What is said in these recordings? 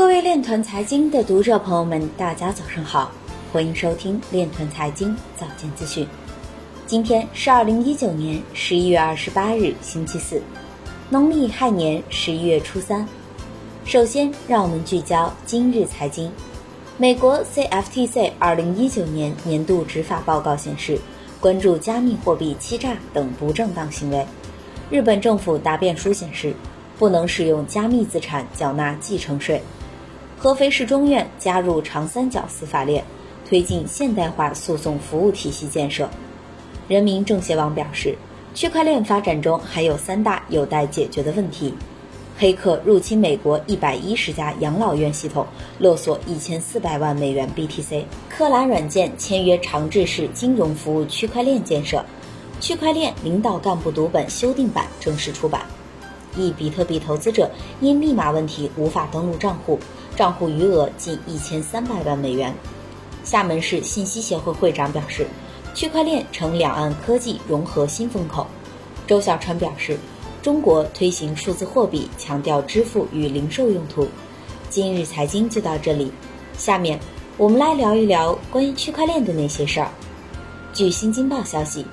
各位链团财经的读者朋友们，大家早上好，欢迎收听链团财经早间资讯。今天是二零一九年十一月二十八日，星期四，农历亥年十一月初三。首先，让我们聚焦今日财经。美国 CFTC 二零一九年年度执法报告显示，关注加密货币欺诈等不正当行为。日本政府答辩书显示，不能使用加密资产缴纳继承税。合肥市中院加入长三角司法链，推进现代化诉讼服务体系建设。人民政协网表示，区块链发展中还有三大有待解决的问题：黑客入侵美国一百一十家养老院系统，勒索一千四百万美元 BTC；克兰软件签约长治市金融服务区块链建设；区块链领导干部读本修订版正式出版。一比特币投资者因密码问题无法登录账户。账户余额近一千三百万美元。厦门市信息协会会长表示，区块链成两岸科技融合新风口。周小川表示，中国推行数字货币，强调支付与零售用途。今日财经就到这里，下面我们来聊一聊关于区块链的那些事儿。据新京报消息，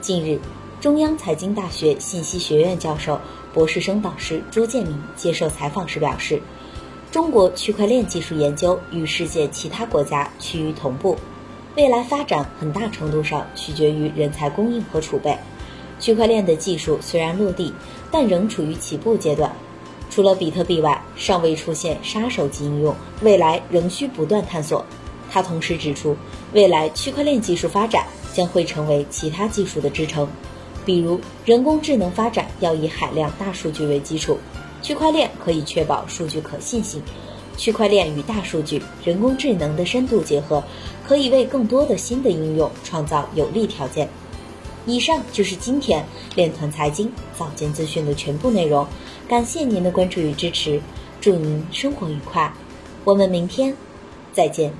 近日，中央财经大学信息学院教授、博士生导师朱建明接受采访时表示。中国区块链技术研究与世界其他国家趋于同步，未来发展很大程度上取决于人才供应和储备。区块链的技术虽然落地，但仍处于起步阶段。除了比特币外，尚未出现杀手级应用，未来仍需不断探索。他同时指出，未来区块链技术发展将会成为其他技术的支撑，比如人工智能发展要以海量大数据为基础。区块链可以确保数据可信性，区块链与大数据、人工智能的深度结合，可以为更多的新的应用创造有利条件。以上就是今天链团财经早间资讯的全部内容，感谢您的关注与支持，祝您生活愉快，我们明天再见。